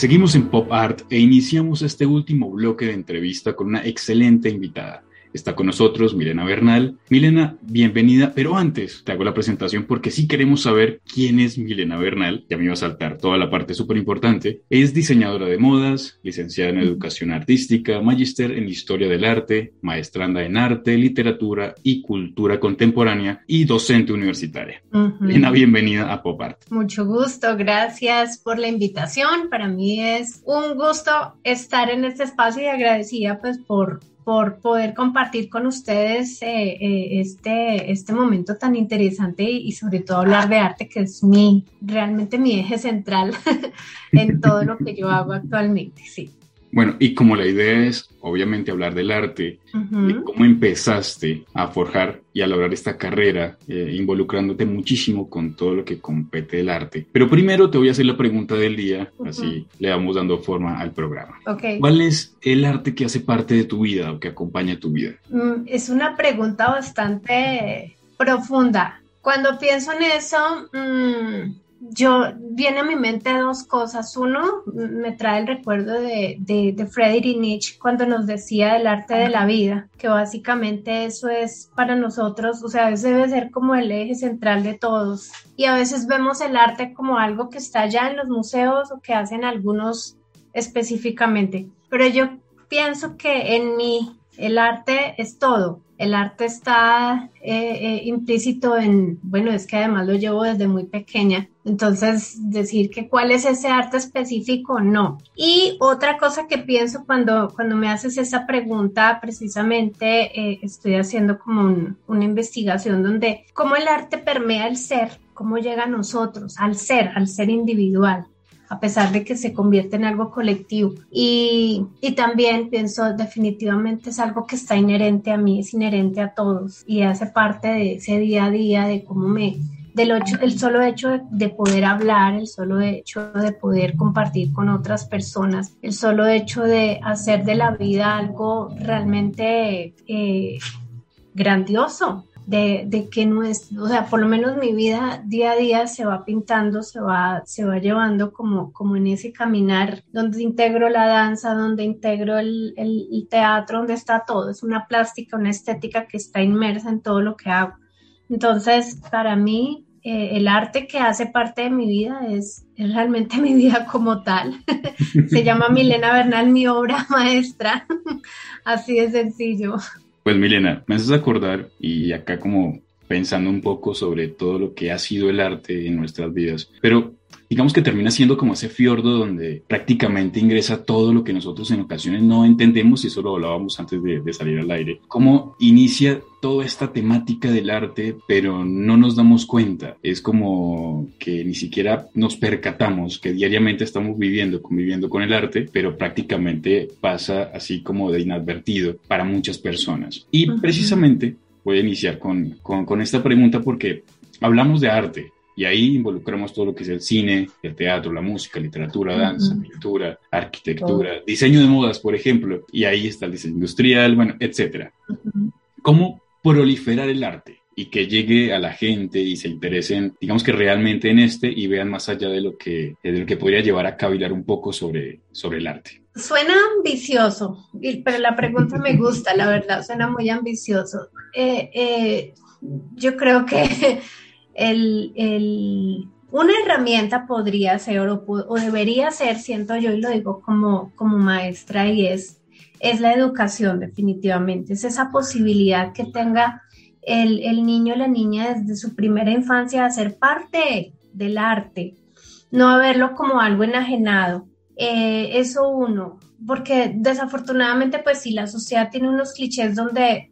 Seguimos en Pop Art e iniciamos este último bloque de entrevista con una excelente invitada. Está con nosotros Milena Bernal. Milena, bienvenida, pero antes te hago la presentación porque sí queremos saber quién es Milena Bernal. Ya me iba a saltar toda la parte súper importante. Es diseñadora de modas, licenciada en educación artística, magíster en historia del arte, maestranda en arte, literatura y cultura contemporánea y docente universitaria. Milena, bienvenida a Pop Art. Mucho gusto, gracias por la invitación. Para mí es un gusto estar en este espacio y agradecida pues por por poder compartir con ustedes eh, eh, este, este momento tan interesante y, sobre todo hablar de arte, que es mi, realmente mi eje central en todo lo que yo hago actualmente, sí. Bueno, y como la idea es obviamente hablar del arte, de cómo empezaste a forjar y a lograr esta carrera, eh, involucrándote muchísimo con todo lo que compete el arte. Pero primero te voy a hacer la pregunta del día, así le vamos dando forma al programa. ¿Cuál es el arte que hace parte de tu vida o que acompaña tu vida? Mm, es una pregunta bastante profunda. Cuando pienso en eso, mmm, yo viene a mi mente dos cosas. Uno, me trae el recuerdo de, de, Friedrich Nietzsche cuando nos decía del arte de la vida, que básicamente eso es para nosotros, o sea, eso debe ser como el eje central de todos. Y a veces vemos el arte como algo que está ya en los museos o que hacen algunos específicamente. Pero yo pienso que en mí el arte es todo el arte está eh, eh, implícito en, bueno, es que además lo llevo desde muy pequeña, entonces decir que cuál es ese arte específico, no. Y otra cosa que pienso cuando, cuando me haces esa pregunta, precisamente eh, estoy haciendo como una investigación donde cómo el arte permea el ser, cómo llega a nosotros, al ser, al ser individual a pesar de que se convierte en algo colectivo. Y, y, también pienso definitivamente es algo que está inherente a mí, es inherente a todos y hace parte de ese día a día, de cómo me... Del el solo hecho de, poder hablar, el solo hecho de poder compartir con otras personas, el solo hecho de hacer de la vida algo realmente eh, grandioso, de, que no es, o sea, por lo menos mi vida día a día se va pintando, se va, se va llevando como, como en ese caminar donde integro la danza, donde integro el, el, teatro, donde está todo, es una plástica, una estética que está inmersa en todo lo que hago. Entonces, para mí, eh, el arte que hace parte de mi vida es, es realmente mi vida como tal. se llama Milena Bernal, mi obra maestra, así de sencillo. Pues Milena, me haces acordar y acá como pensando un poco sobre todo lo que ha sido el arte en nuestras vidas, pero digamos que termina siendo como ese fiordo donde prácticamente ingresa todo lo que nosotros en ocasiones no entendemos y eso lo hablábamos antes de, salir al aire. ¿Cómo inicia toda esta temática del arte, pero no nos damos cuenta? Es como que ni siquiera nos percatamos que diariamente estamos viviendo, conviviendo con el arte, pero prácticamente pasa así como de inadvertido para muchas personas. Y precisamente voy a iniciar con, con, con esta pregunta porque hablamos de arte, y ahí involucramos todo lo que es el cine, el teatro, la música, literatura, danza, pintura, arquitectura, diseño de modas, por ejemplo. Y ahí está el diseño industrial, bueno, etcétera. ¿Cómo proliferar el arte? y que llegue a la gente y se interesen, digamos que realmente en este y vean más allá de lo que, de lo que podría llevar a cavilar un poco sobre, sobre el arte. Suena ambicioso, pero la pregunta me gusta, la verdad, suena muy ambicioso. Eh, eh, yo creo que el, una herramienta podría ser o, debería ser, siento yo y lo digo como, como maestra, y es, es la educación definitivamente, es esa posibilidad que tenga el, el niño o la niña desde su primera infancia de ser parte del arte, no a verlo como algo enajenado. Eh, eso uno, porque desafortunadamente pues si la sociedad tiene unos clichés donde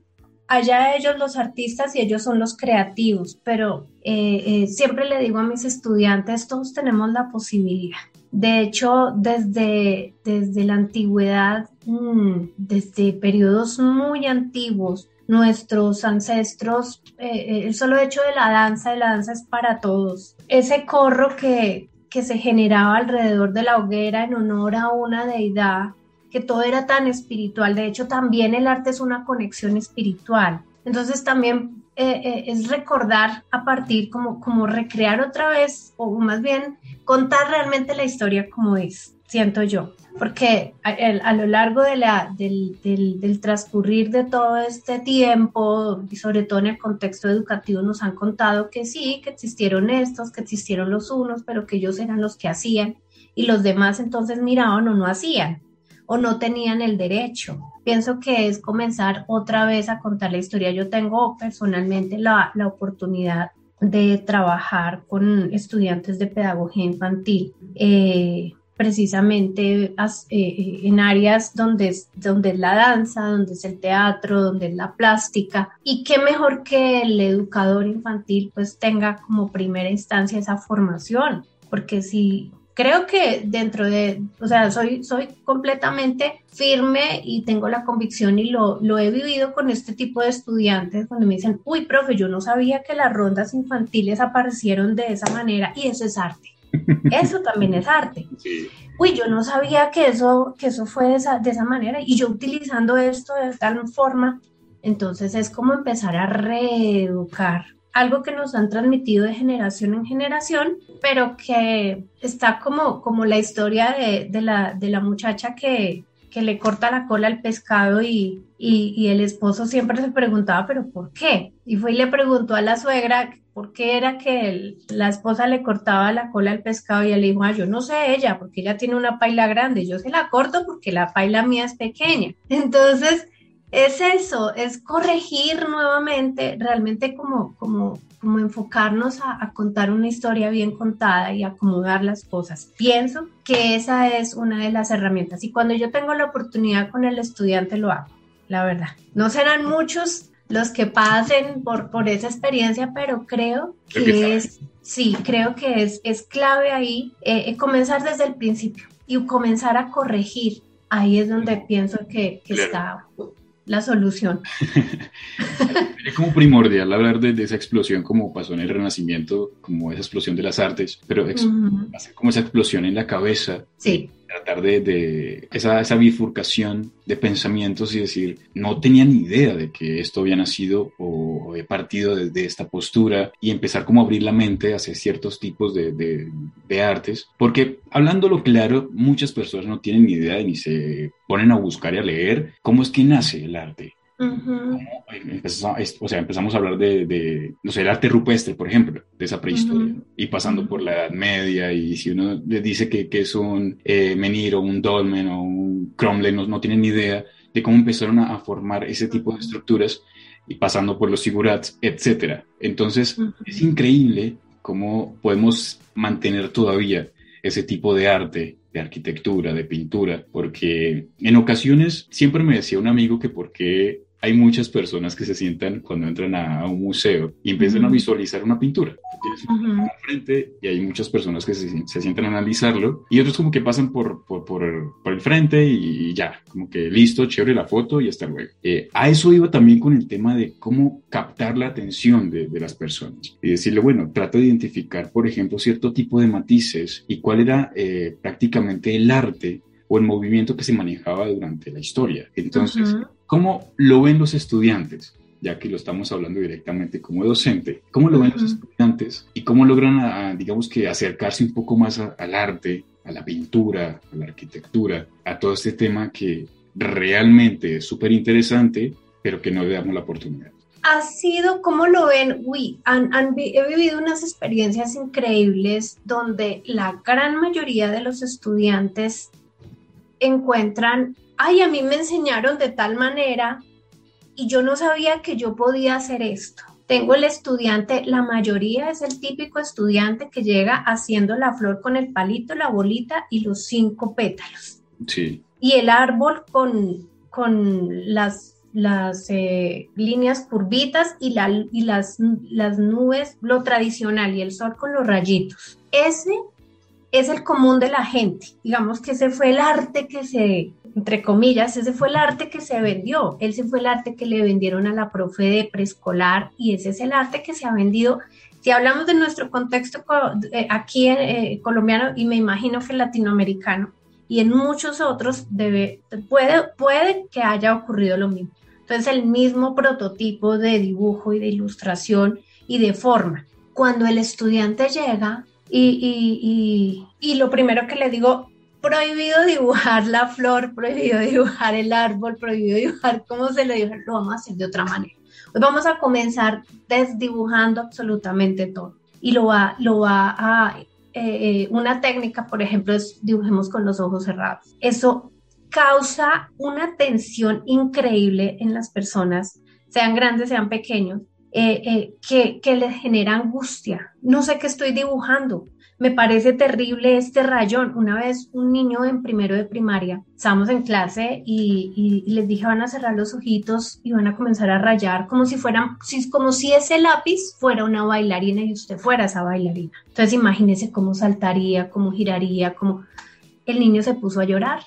allá ellos los artistas y ellos son los creativos, pero eh, eh, siempre le digo a mis estudiantes, todos tenemos la posibilidad. De hecho, desde, desde la antigüedad, mm, desde periodos muy antiguos, nuestros ancestros, eh, el solo hecho de la danza, de la danza es para todos. Ese corro que, que se generaba alrededor de la hoguera en honor a una deidad, que todo era tan espiritual. De hecho, también el arte es una conexión espiritual. Entonces también eh, eh, es recordar a partir, como, como recrear otra vez, o más bien contar realmente la historia como es, siento yo. Porque a, lo largo de la, del, del, del, transcurrir de todo este tiempo, y sobre todo en el contexto educativo, nos han contado que sí, que existieron estos, que existieron los unos, pero que ellos eran los que hacían y los demás entonces miraban o no hacían o no tenían el derecho. Pienso que es comenzar otra vez a contar la historia. Yo tengo personalmente la, la oportunidad de trabajar con estudiantes de pedagogía infantil. Eh, precisamente eh, en áreas donde es, donde es la danza, donde es el teatro, donde es la plástica. Y qué mejor que el educador infantil pues tenga como primera instancia esa formación, porque si creo que dentro de, o sea, soy, soy completamente firme y tengo la convicción y lo, lo he vivido con este tipo de estudiantes cuando me dicen, uy, profe, yo no sabía que las rondas infantiles aparecieron de esa manera y eso es arte. Eso también es arte. Uy, yo no sabía que eso, que eso fue de esa, de esa manera y yo utilizando esto de tal forma, entonces es como empezar a reeducar algo que nos han transmitido de generación en generación, pero que está como, como la historia de, de, la, de la muchacha que, que le corta la cola al pescado y, y, el esposo siempre se preguntaba, pero ¿por qué? Y fue y le preguntó a la suegra por qué era que la esposa le cortaba la cola al pescado y él dijo, ah, yo no sé ella, porque ella tiene una paila grande, yo se la corto porque la paila mía es pequeña. Entonces, es eso, es corregir nuevamente, realmente como, como, como enfocarnos a, contar una historia bien contada y acomodar las cosas. Pienso que esa es una de las herramientas y cuando yo tengo la oportunidad con el estudiante lo hago, la verdad. No serán muchos los que pasen por, por esa experiencia, pero creo que es, sí, creo que es, es clave ahí eh, eh, comenzar desde el principio y comenzar a corregir. Ahí es donde pienso que, que está la solución. es como primordial hablar de, esa explosión como pasó en el Renacimiento, como esa explosión de las artes, pero hacer como esa explosión en la cabeza. Sí tratar de, esa, esa, bifurcación de pensamientos y decir, no tenía ni idea de que esto había nacido o, he partido desde esta postura y empezar como a abrir la mente hacia ciertos tipos de, de, de artes, porque hablándolo claro, muchas personas no tienen ni idea ni se ponen a buscar y a leer cómo es que nace el arte o sea, empezamos a hablar de, no sé, el arte rupestre, por ejemplo, de esa prehistoria, y pasando por la Edad Media, y si uno le dice que, que es un eh, menhir o un dolmen o un cromlech, no, no tienen ni idea de cómo empezaron a, formar ese tipo de estructuras, y pasando por los sigurats, etcétera. Entonces, es increíble cómo podemos mantener todavía ese tipo de arte, de arquitectura, de pintura, porque en ocasiones siempre me decía un amigo que por qué hay muchas personas que se sientan cuando entran a, un museo y empiezan a visualizar una pintura. Tienes frente y hay muchas personas que se, sientan a analizarlo y otros como que pasan por, por, por, el frente y, ya, como que listo, chévere la foto y hasta luego. Eh, a eso iba también con el tema de cómo captar la atención de, de, las personas y decirle, bueno, trata de identificar, por ejemplo, cierto tipo de matices y cuál era eh, prácticamente el arte o el movimiento que se manejaba durante la historia. Entonces, ¿cómo lo ven los estudiantes? Ya que lo estamos hablando directamente como docente, ¿cómo lo ven los estudiantes y cómo logran, digamos que, acercarse un poco más al arte, a la pintura, a la arquitectura, a todo este tema que realmente es súper interesante, pero que no le damos la oportunidad? ha sido, ¿cómo lo ven? Uy, han, he vivido unas experiencias increíbles donde la gran mayoría de los estudiantes encuentran, ay, a mí me enseñaron de tal manera y yo no sabía que yo podía hacer esto. Tengo el estudiante, la mayoría es el típico estudiante que llega haciendo la flor con el palito, la bolita y los cinco pétalos. Sí. Y el árbol con, con las las eh, líneas curvitas y, la, y las, las nubes, lo tradicional y el sol con los rayitos. Ese es el común de la gente. Digamos que ese fue el arte que se, entre comillas, ese fue el arte que se vendió. Ese fue el arte que le vendieron a la profe de preescolar y ese es el arte que se ha vendido. Si hablamos de nuestro contexto eh, aquí eh, colombiano y me imagino que latinoamericano y en muchos otros debe, puede, puede que haya ocurrido lo mismo. Entonces el mismo prototipo de dibujo y de ilustración y de forma. Cuando el estudiante llega, y, y, y, lo primero que le digo, prohibido dibujar la flor, prohibido dibujar el árbol, prohibido dibujar cómo se lo dibuja, lo vamos a hacer de otra manera. Hoy vamos a comenzar desdibujando absolutamente todo. Y lo va, lo va a, eh, eh, una técnica, por ejemplo, es dibujemos con los ojos cerrados. Eso causa una tensión increíble en las personas, sean grandes, sean pequeños, eh, eh, que, que les genera angustia. No sé qué estoy dibujando. Me parece terrible este rayón. Una vez un niño en primero de primaria, estábamos en clase y, les dije van a cerrar los ojitos y van a comenzar a rayar como si fueran, como si ese lápiz fuera una bailarina y usted fuera esa bailarina. Entonces imagínese cómo saltaría, cómo giraría, cómo... El niño se puso a llorar.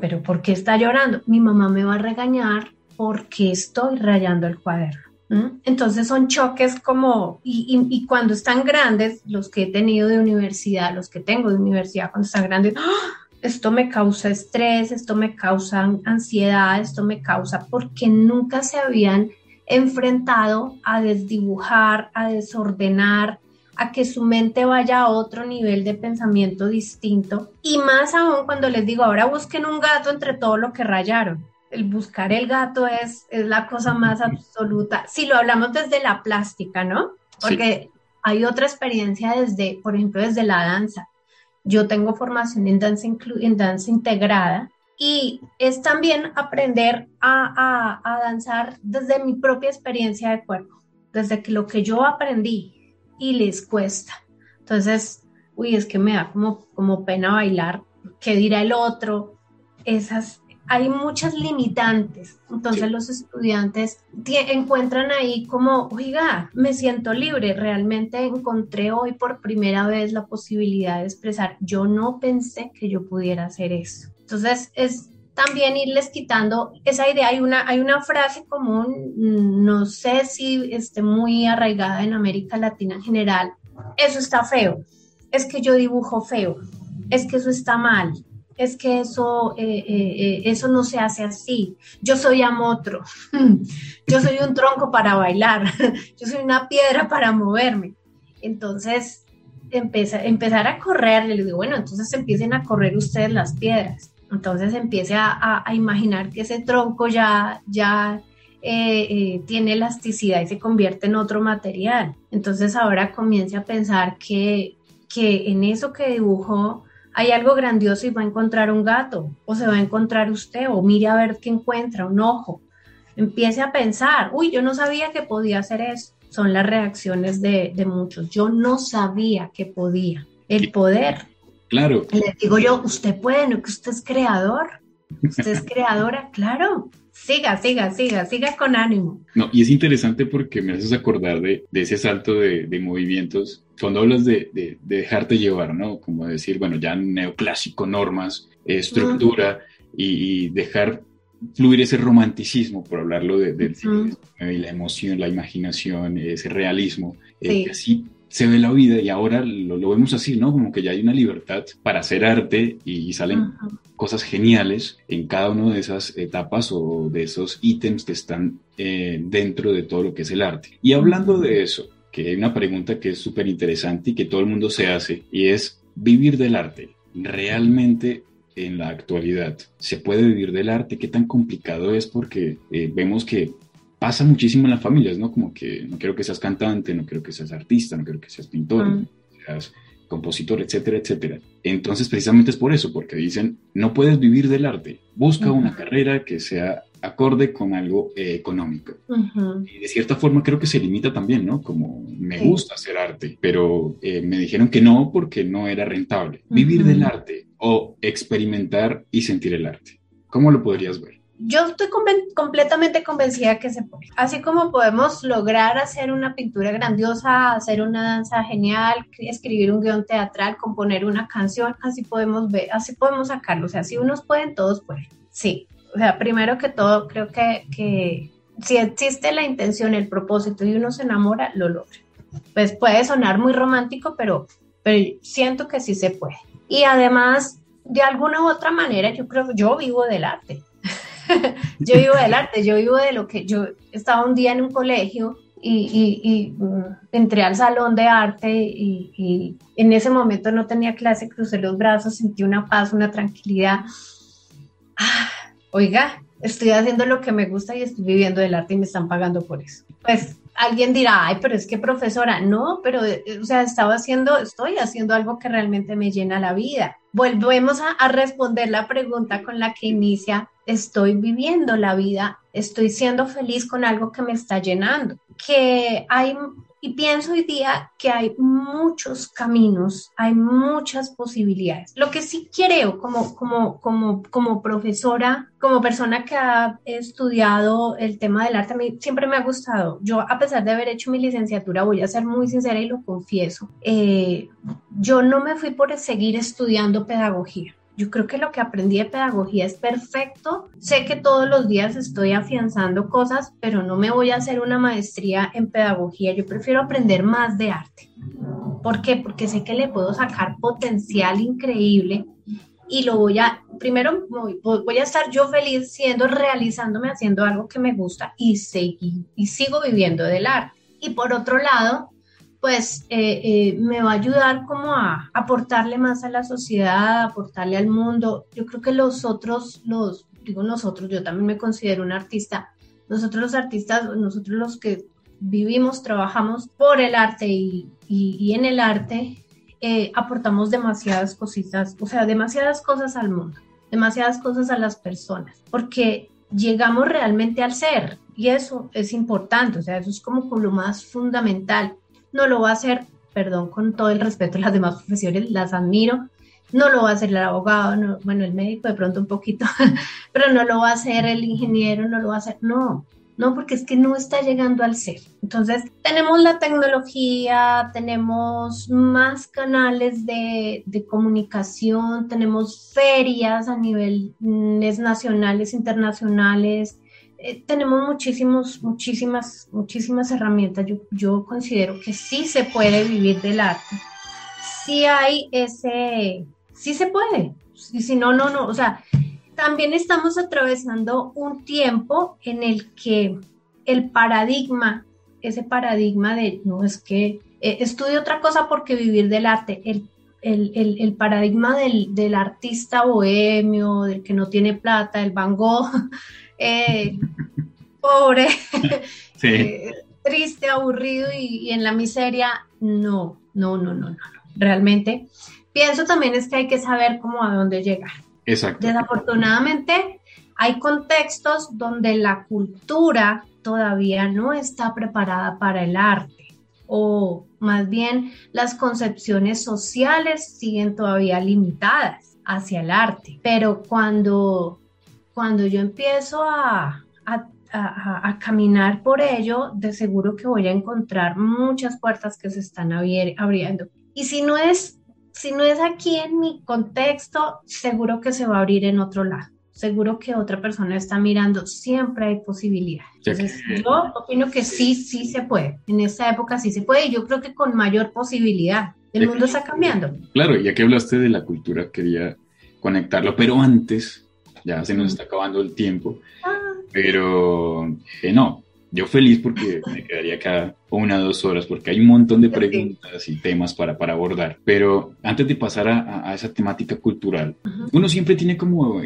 ¿Pero por qué está llorando? Mi mamá me va a regañar porque estoy rayando el cuaderno. Entonces son choques como, y, cuando están grandes, los que he tenido de universidad, los que tengo de universidad, cuando están grandes, ¡ah! esto me causa estrés, esto me causa ansiedad, esto me causa, porque nunca se habían enfrentado a desdibujar, a desordenar, a que su mente vaya a otro nivel de pensamiento distinto. Y más aún cuando les digo, ahora busquen un gato entre todo lo que rayaron el buscar el gato es, es la cosa más absoluta. Si lo hablamos desde la plástica, ¿no? Porque hay otra experiencia desde, por ejemplo, desde la danza. Yo tengo formación en danza, en danza integrada y es también aprender a, a, a, danzar desde mi propia experiencia de cuerpo, desde que lo que yo aprendí y les cuesta. Entonces, uy, es que me da como, como pena bailar, ¿qué dirá el otro? Esas, hay muchas limitantes. Entonces los estudiantes encuentran ahí como, oiga, me siento libre, realmente encontré hoy por primera vez la posibilidad de expresar, yo no pensé que yo pudiera hacer eso. Entonces es también irles quitando esa idea. Hay una, hay una frase común, no sé si esté muy arraigada en América Latina en general, eso está feo, es que yo dibujo feo, es que eso está mal, es que eso, eh, eh, eh, eso no se hace así. Yo soy amotro, yo soy un tronco para bailar, yo soy una piedra para moverme. Entonces, empezar a correr, le digo, bueno, entonces empiecen a correr ustedes las piedras. Entonces empiece a, imaginar que ese tronco ya, ya tiene elasticidad y se convierte en otro material. Entonces ahora comience a pensar que, que en eso que dibujó, hay algo grandioso y va a encontrar un gato, o se va a encontrar usted, o mire a ver qué encuentra, un ojo. Empiece a pensar, uy, yo no sabía que podía hacer eso. Son las reacciones de, muchos. Yo no sabía que podía. El poder. Claro. Le digo yo, usted puede, no que usted es creador. Usted es creadora, claro. Siga, siga, siga, siga con ánimo. No, y es interesante porque me haces acordar de, ese salto de, movimientos, cuando hablas de, dejarte llevar, ¿no? Como decir, bueno, ya neoclásico, normas, estructura, y, dejar fluir ese romanticismo, por hablarlo de, la emoción, la imaginación, ese realismo, eh, que así se ve la vida y ahora lo, vemos así, ¿no? Como que ya hay una libertad para hacer arte y, salen cosas geniales en cada una de esas etapas o de esos ítems que están eh, dentro de todo lo que es el arte. Y hablando de eso, que hay una pregunta que es súper interesante y que todo el mundo se hace y es vivir del arte. ¿Realmente en la actualidad se puede vivir del arte? ¿Qué tan complicado es? Porque eh, vemos que pasa muchísimo en las familias, ¿no? Como que no quiero que seas cantante, no quiero que seas artista, no quiero que seas pintor, no que seas compositor, etcétera, etcétera. Entonces, precisamente es por eso, porque dicen, no puedes vivir del arte, busca una carrera que sea acorde con algo eh, económico. Y de cierta forma creo que se limita también, ¿no? Como me gusta hacer arte, pero eh, me dijeron que no porque no era rentable. Vivir del arte o experimentar y sentir el arte. ¿Cómo lo podrías ver? Yo estoy completamente convencida que se puede. Así como podemos lograr hacer una pintura grandiosa, hacer una danza genial, escribir un guion teatral, componer una canción, así podemos ver, así podemos sacarlo. O sea, si unos pueden, todos pueden. Sí. O sea, primero que todo, creo que, que si existe la intención, el propósito y uno se enamora, lo logra. Pues puede sonar muy romántico, pero, pero siento que sí se puede. Y además, de alguna u otra manera, yo creo yo vivo del arte. yo vivo del arte, yo vivo de lo que yo estaba un día en un colegio y, mm, entré al salón de arte y, en ese momento no tenía clase, crucé los brazos, sentí una paz, una tranquilidad. Ah, oiga, estoy haciendo lo que me gusta y estoy viviendo del arte y me están pagando por eso. Pues alguien dirá, ay, pero es que profesora, no, pero, eh, o sea, estaba haciendo, estoy haciendo algo que realmente me llena la vida. Volvemos a, a responder la pregunta con la que inicia, estoy viviendo la vida, estoy siendo feliz con algo que me está llenando, que hay y pienso hoy día que hay muchos caminos, hay muchas posibilidades. Lo que sí creo como, como, como, como profesora, como persona que ha estudiado el tema del arte, mí siempre me ha gustado. Yo, a pesar de haber hecho mi licenciatura, voy a ser muy sincera y lo confieso, eh, yo no me fui por seguir estudiando pedagogía. Yo creo que lo que aprendí de pedagogía es perfecto. Sé que todos los días estoy afianzando cosas, pero no me voy a hacer una maestría en pedagogía. Yo prefiero aprender más de arte. ¿Por qué? Porque sé que le puedo sacar potencial increíble y lo voy a, primero voy, a estar yo feliz siendo, realizándome, haciendo algo que me gusta y, seguir, y sigo viviendo del arte. Y por otro lado, pues eh, eh, me va a ayudar como a aportarle más a la sociedad, aportarle al mundo. Yo creo que los otros, los, digo nosotros, yo también me considero un artista, nosotros los artistas, nosotros los que vivimos, trabajamos por el arte y, en el arte, eh, aportamos demasiadas cositas, o sea, demasiadas cosas al mundo, demasiadas cosas a las personas, porque llegamos realmente al ser y eso es importante, o sea, eso es como lo más fundamental no lo va a hacer, perdón, con todo el respeto a las demás profesiones, las admiro, no lo va a hacer el abogado, bueno, el médico de pronto un poquito, pero no lo va a hacer el ingeniero, no lo va a hacer, no, no, porque es que no está llegando al ser. Entonces, tenemos la tecnología, tenemos más canales de, de comunicación, tenemos ferias a niveles nacionales, internacionales, eh, tenemos muchísimos, muchísimas, muchísimas herramientas. Yo, yo considero que sí se puede vivir del arte. Sí hay ese, sí se puede. Y si no, no, no. O sea, también estamos atravesando un tiempo en el que el paradigma, ese paradigma de no es que eh, otra cosa porque vivir del arte, el, el, el, el paradigma del, del, artista bohemio, del que no tiene plata, el Van Gogh, eh, pobre, eh, triste, aburrido y, en la miseria, no, no, no, no, no, realmente. Pienso también es que hay que saber cómo a dónde llegar. Exacto. Desafortunadamente, hay contextos donde la cultura todavía no está preparada para el arte o más bien las concepciones sociales siguen todavía limitadas hacia el arte. Pero cuando cuando yo empiezo a, caminar por ello, de seguro que voy a encontrar muchas puertas que se están abriendo. Y si no es, si no es aquí en mi contexto, seguro que se va a abrir en otro lado. Seguro que otra persona está mirando, siempre hay posibilidades. Entonces, yo opino que sí, sí se puede. En esta época sí se puede y yo creo que con mayor posibilidad. El mundo está cambiando. Claro, ya que hablaste de la cultura, quería conectarlo, pero antes ya se nos está acabando el tiempo, ah. pero eh, no, yo feliz porque me quedaría acá una o dos horas porque hay un montón de preguntas y temas para, para abordar. Pero antes de pasar a, esa temática cultural, uno siempre tiene como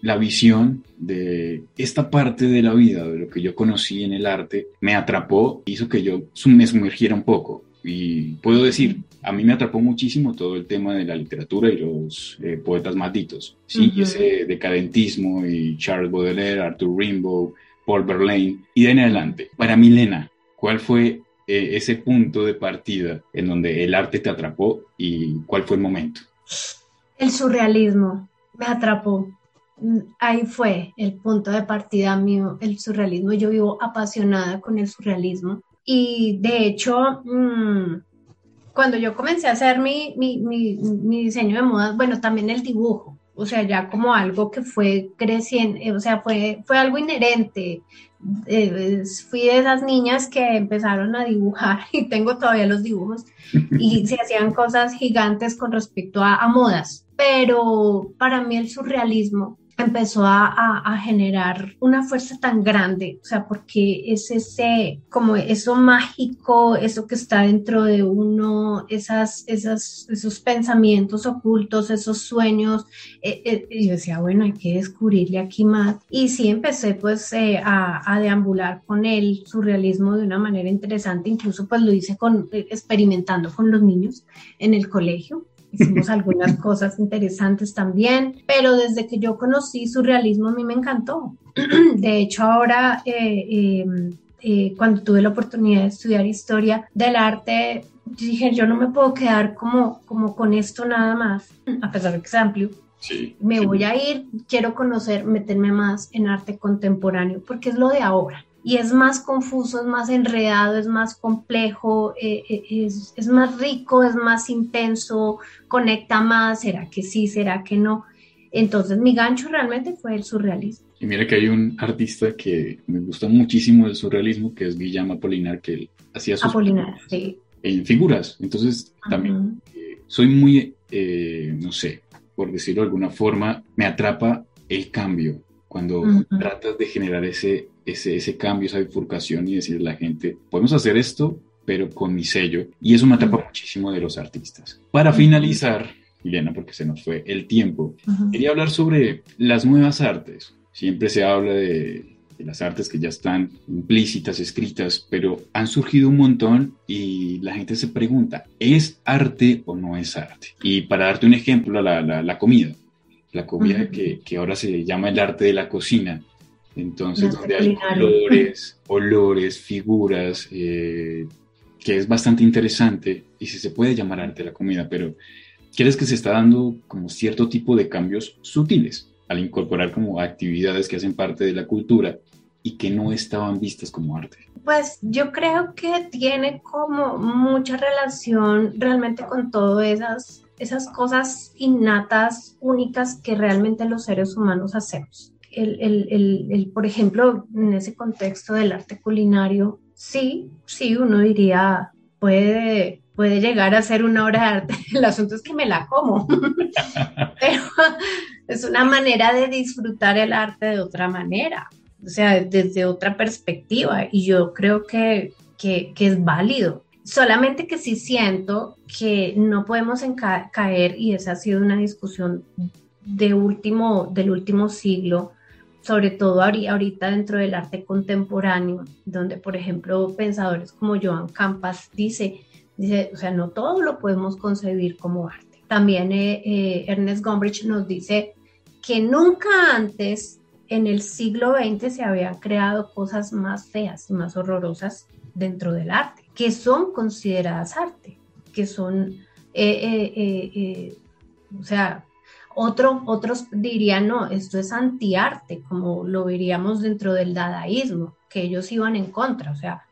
la visión de esta parte de la vida, de lo que yo conocí en el arte, me atrapó, hizo que yo me sumergiera un poco. Y puedo decir, a mí me atrapó muchísimo todo el tema de la literatura y los eh, poetas malditos, ¿sí? ese decadentismo y Charles Baudelaire, Arthur Rimbaud, Paul Verlaine y de en adelante. Para Milena, ¿cuál fue eh, ese punto de partida en donde el arte te atrapó y cuál fue el momento? El surrealismo me atrapó. mm, ahí fue el punto de partida mío, el surrealismo. Yo vivo apasionada con el surrealismo y de hecho, mm, cuando yo comencé a hacer mi, mi, mi, diseño de modas, bueno, también el dibujo, o sea, ya como algo que fue creciendo, o sea, fue, fue algo inherente. Eh, fui de esas niñas que empezaron a dibujar y tengo todavía los dibujos y se hacían cosas gigantes con respecto a modas, pero para mí el surrealismo empezó a, generar una fuerza tan grande, o sea, porque es ese, como eso mágico, eso que está dentro de uno, esas, esas, esos pensamientos ocultos, esos sueños, eh, eh, y yo decía, bueno, hay que descubrirle aquí más. Y sí empecé pues eh, a, a, deambular con el surrealismo de una manera interesante, incluso pues lo hice con, experimentando con los niños en el colegio hicimos algunas cosas interesantes también, pero desde que yo conocí su realismo a mí me encantó. De hecho, ahora eh, eh, eh, cuando tuve la oportunidad de estudiar historia del arte, dije, yo no me puedo quedar como, como con esto nada más, a pesar de que es amplio. Sí, me voy a ir, quiero conocer, meterme más en arte contemporáneo, porque es lo de ahora y es más confuso, es más enredado, es más complejo, eh, eh, es, es, más rico, es más intenso, conecta más, será que sí, será que no. Entonces mi gancho realmente fue el surrealismo. Y mira que hay un artista que me gusta muchísimo del surrealismo, que es Guillermo Apolinar, que él hacía sus Apolinar, sí. en figuras. Entonces también eh, soy muy, no sé, por decirlo de alguna forma, me atrapa el cambio. Cuando tratas de generar ese ese, ese cambio, esa bifurcación y decirle a la gente, podemos hacer esto, pero con mi sello. Y eso me atrapa muchísimo de los artistas. Para finalizar, Elena, porque se nos fue el tiempo, quería hablar sobre las nuevas artes. Siempre se habla de, las artes que ya están implícitas, escritas, pero han surgido un montón y la gente se pregunta, ¿es arte o no es arte? Y para darte un ejemplo, la, la, comida, la comida que, que, ahora se llama el arte de la cocina, entonces, donde hay colores, olores, figuras, eh, que es bastante interesante y si se puede llamar arte la comida, pero ¿quieres que se está dando como cierto tipo de cambios sutiles al incorporar como actividades que hacen parte de la cultura y que no estaban vistas como arte? Pues yo creo que tiene como mucha relación realmente con todas esas, esas cosas innatas, únicas que realmente los seres humanos hacemos el, el, el, por ejemplo, en ese contexto del arte culinario, sí, sí, uno diría, puede, puede llegar a ser una obra de arte. El asunto es que me la como. Pero es una manera de disfrutar el arte de otra manera, o sea, desde otra perspectiva. Y yo creo que, que, que es válido. Solamente que sí siento que no podemos caer, y esa ha sido una discusión de último, del último siglo, sobre todo ahorita dentro del arte contemporáneo, donde por ejemplo pensadores como Joan Campas dice, dice, o sea, no todo lo podemos concebir como arte. También eh, eh, Ernest Gombrich nos dice que nunca antes en el siglo XX se habían creado cosas más feas y más horrorosas dentro del arte, que son consideradas arte, que son, eh, o sea, otros dirían, no, esto es antiarte, como lo veríamos dentro del dadaísmo, que ellos iban en contra. O sea,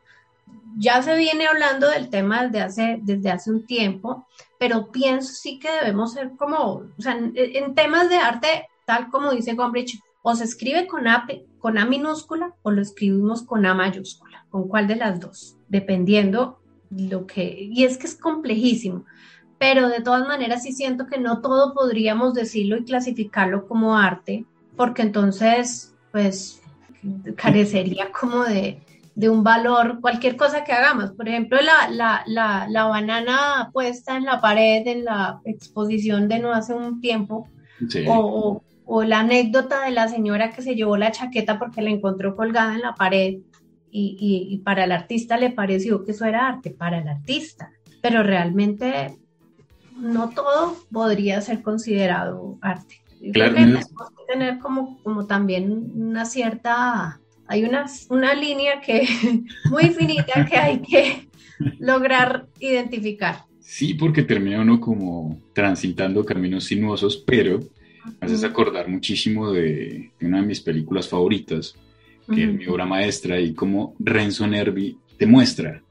ya se viene hablando del tema desde hace, desde hace un tiempo, pero pienso sí que debemos ser como, o sea, en, temas de arte, tal como dice Gombrich, o se escribe con A, con A minúscula o lo escribimos con A mayúscula, con cuál de las dos, dependiendo lo que, y es que es complejísimo pero de todas maneras sí siento que no todo podríamos decirlo y clasificarlo como arte, porque entonces, pues, carecería como de, un valor, cualquier cosa que hagamos. Por ejemplo, la, banana puesta en la pared en la exposición de no hace un tiempo, o, la anécdota de la señora que se llevó la chaqueta porque la encontró colgada en la pared y, y para el artista le pareció que eso era arte, para el artista, pero realmente no todo podría ser considerado arte. claro, tenemos que tener como, como también una cierta, hay una, una línea que muy finita que hay que lograr identificar. Sí, porque termina uno como transitando caminos sinuosos, pero Me haces acordar muchísimo de, una de mis películas favoritas, que es mi obra maestra, y cómo Renzo Nervi demuestra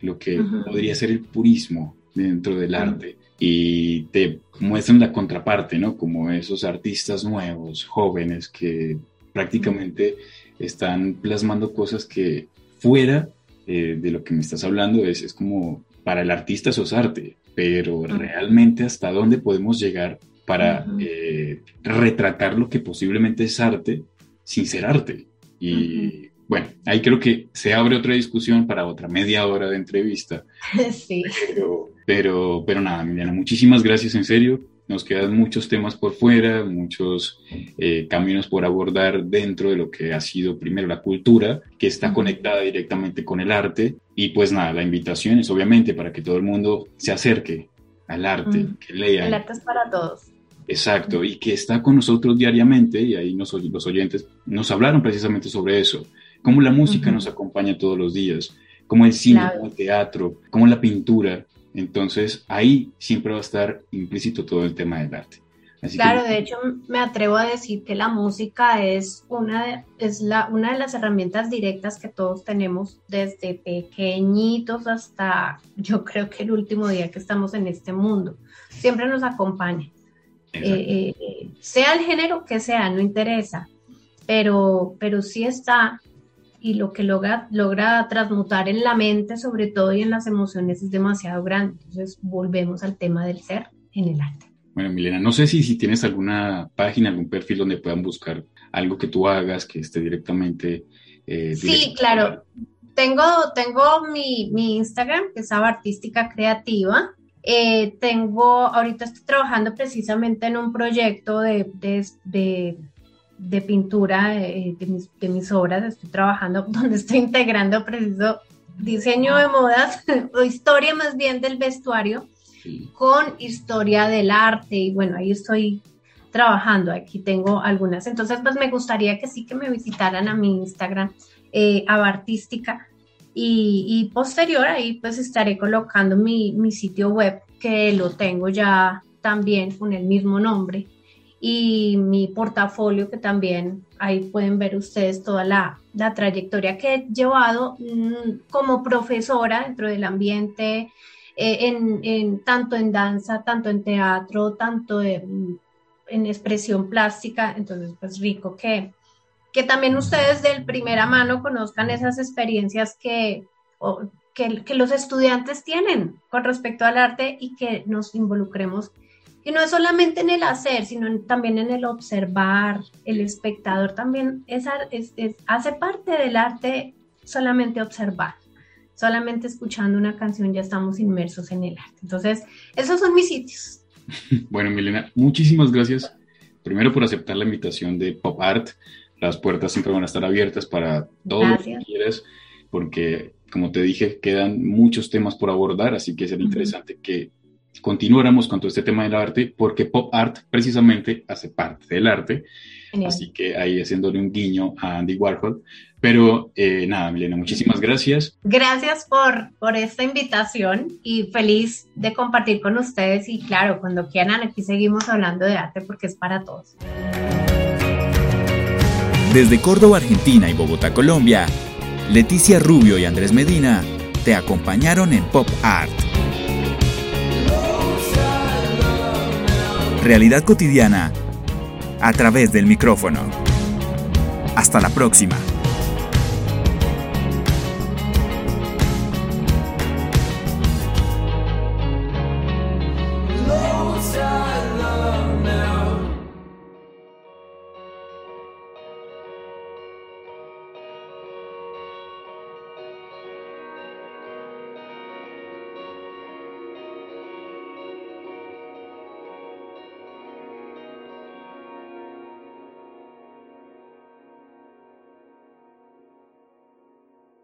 lo que podría ser el purismo dentro del arte y te muestran la contraparte, ¿no? Como esos artistas nuevos, jóvenes, que prácticamente están plasmando cosas que fuera eh, de lo que me estás hablando es, es como para el artista eso es arte, pero realmente hasta dónde podemos llegar para eh, retratar lo que posiblemente es arte sin ser arte. Y bueno, ahí creo que se abre otra discusión para otra media hora de entrevista. Sí. Pero, pero, pero nada, Emiliana, muchísimas gracias en serio. Nos quedan muchos temas por fuera, muchos eh, caminos por abordar dentro de lo que ha sido primero la cultura, que está conectada directamente con el arte. Y pues nada, la invitación es obviamente para que todo el mundo se acerque al arte, que lea. El arte es para todos. Exacto, y que está con nosotros diariamente, y ahí los oyentes nos hablaron precisamente sobre eso, cómo la música nos acompaña todos los días, cómo el cine, cómo el teatro, cómo la pintura, entonces ahí siempre va a estar implícito todo el tema del arte. claro, de hecho me atrevo a decir que la música es una de, es la, una de las herramientas directas que todos tenemos desde pequeñitos hasta yo creo que el último día que estamos en este mundo. Siempre nos acompaña. Eh, eh, sea el género que sea, no interesa, pero, pero sí está y lo que logra, logra transmutar en la mente, sobre todo y en las emociones, es demasiado grande. Entonces, volvemos al tema del ser en el arte. Bueno, Milena, no sé si, si tienes alguna página, algún perfil donde puedan buscar algo que tú hagas, que esté directamente. Eh, sí, claro. Tengo, tengo mi, mi Instagram, que es Artística Creativa. Eh, tengo, ahorita estoy trabajando precisamente en un proyecto de, de de pintura eh, de, mis, obras, estoy trabajando donde estoy integrando preciso diseño de modas o historia más bien del vestuario con historia del arte. Y bueno, ahí estoy trabajando, aquí tengo algunas. Entonces, pues me gustaría que sí que me visitaran a mi Instagram, eh, Abartística, y, y, posterior ahí pues estaré colocando mi, mi sitio web que lo tengo ya también con el mismo nombre y mi portafolio, que también ahí pueden ver ustedes toda la, la trayectoria que he llevado mm, como profesora dentro del ambiente, eh, en, tanto en danza, tanto en teatro, tanto en, en expresión plástica. Entonces, pues rico que, que también ustedes de primera mano conozcan esas experiencias que, que, los estudiantes tienen con respecto al arte y que nos involucremos y no es solamente en el hacer, sino también en el observar, el espectador también es, hace parte del arte solamente observar, solamente escuchando una canción ya estamos inmersos en el arte. Entonces, esos son mis sitios. Bueno, Milena, muchísimas gracias. Primero por aceptar la invitación de Pop Art. Las puertas siempre van a estar abiertas para todo lo que quieras, porque como te dije, quedan muchos temas por abordar, así que sería interesante que continuáramos con todo este tema del arte, porque pop art precisamente hace parte del arte. Así que ahí haciéndole un guiño a Andy Warhol. Pero eh, nada, Milena, muchísimas gracias. Gracias por, por esta invitación y feliz de compartir con ustedes. Y claro, cuando quieran, aquí seguimos hablando de arte porque es para todos. Desde Córdoba, Argentina y Bogotá, Colombia, Leticia Rubio y Andrés Medina te acompañaron en Pop Art. Realidad cotidiana a través del micrófono. Hasta la próxima.